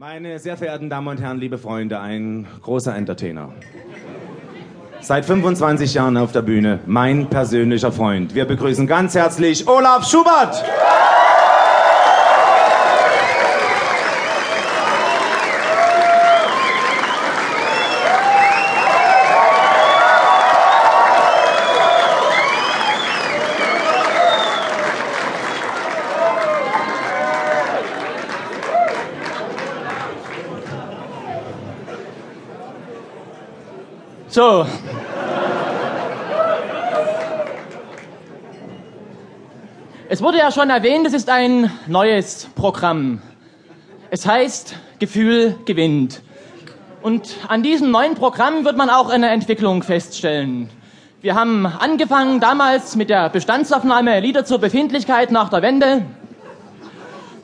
Meine sehr verehrten Damen und Herren, liebe Freunde, ein großer Entertainer. Seit 25 Jahren auf der Bühne, mein persönlicher Freund. Wir begrüßen ganz herzlich Olaf Schubert. So. Es wurde ja schon erwähnt, es ist ein neues Programm. Es heißt Gefühl gewinnt. Und an diesem neuen Programm wird man auch eine Entwicklung feststellen. Wir haben angefangen damals mit der Bestandsaufnahme Lieder zur Befindlichkeit nach der Wende.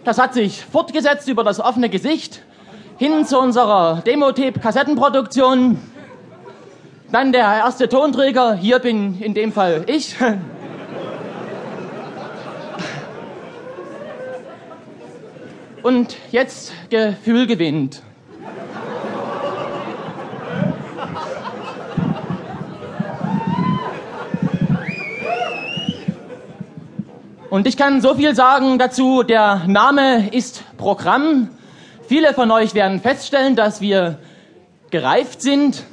Das hat sich fortgesetzt über das offene Gesicht hin zu unserer Demotape-Kassettenproduktion. Dann der erste Tonträger, hier bin in dem Fall ich. Und jetzt Gefühl gewinnt. Und ich kann so viel sagen dazu, der Name ist Programm. Viele von euch werden feststellen, dass wir gereift sind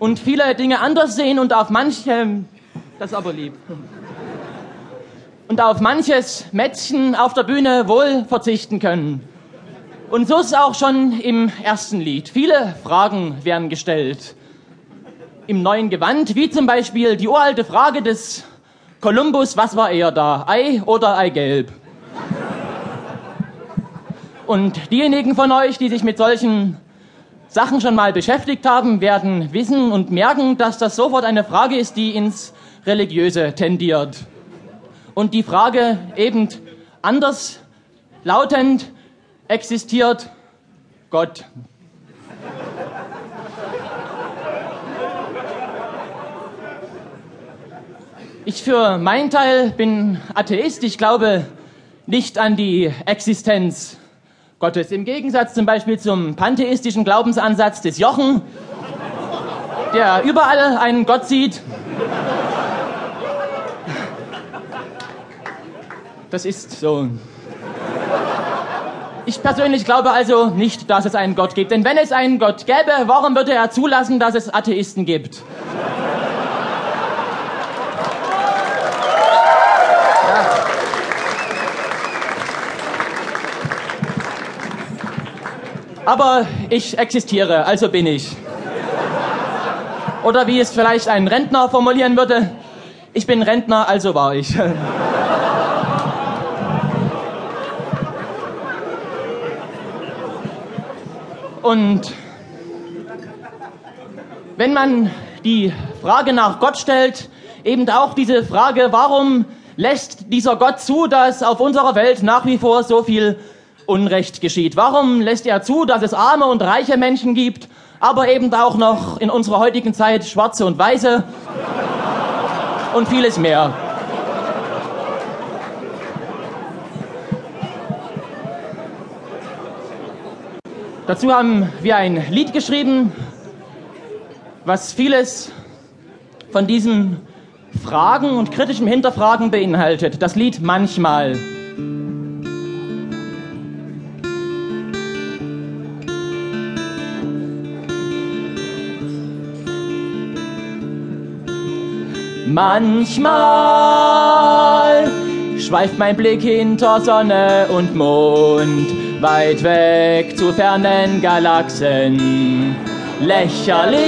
und viele Dinge anders sehen und auf manche, das aber lieb, und auf manches Mädchen auf der Bühne wohl verzichten können. Und so ist es auch schon im ersten Lied. Viele Fragen werden gestellt. Im neuen Gewand, wie zum Beispiel die uralte Frage des Kolumbus, was war eher da, Ei oder Eigelb? Und diejenigen von euch, die sich mit solchen Sachen schon mal beschäftigt haben, werden wissen und merken, dass das sofort eine Frage ist, die ins Religiöse tendiert. Und die Frage eben anders lautend existiert Gott. Ich für meinen Teil bin Atheist. Ich glaube nicht an die Existenz Gottes. Im Gegensatz zum Beispiel zum pantheistischen Glaubensansatz des Jochen, der überall einen Gott sieht. Das ist so. Ich persönlich glaube also nicht, dass es einen Gott gibt. Denn wenn es einen Gott gäbe, warum würde er zulassen, dass es Atheisten gibt? Aber ich existiere, also bin ich. Oder wie es vielleicht ein Rentner formulieren würde, ich bin Rentner, also war ich. Und wenn man die Frage nach Gott stellt, eben auch diese Frage, warum lässt dieser Gott zu, dass auf unserer Welt nach wie vor so viel Unrecht geschieht? Warum lässt er zu, dass es arme und reiche Menschen gibt, aber eben auch noch in unserer heutigen Zeit schwarze und weiße und vieles mehr? Dazu haben wir ein Lied geschrieben, was vieles von diesen Fragen und kritischem Hinterfragen beinhaltet. Das Lied Manchmal. Manchmal schweift mein Blick hinter Sonne und Mond, weit weg zu fernen Galaxen. Lächerlich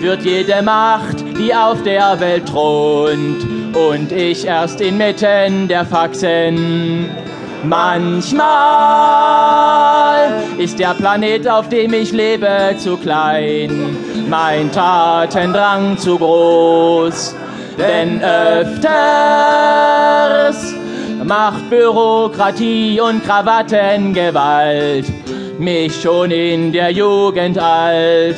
wird jede Macht, die auf der Welt thront, und ich erst inmitten der Faxen. Manchmal ist der Planet, auf dem ich lebe, zu klein, mein Tatendrang zu groß. Denn öfters macht Bürokratie und Krawattengewalt mich schon in der Jugend alt.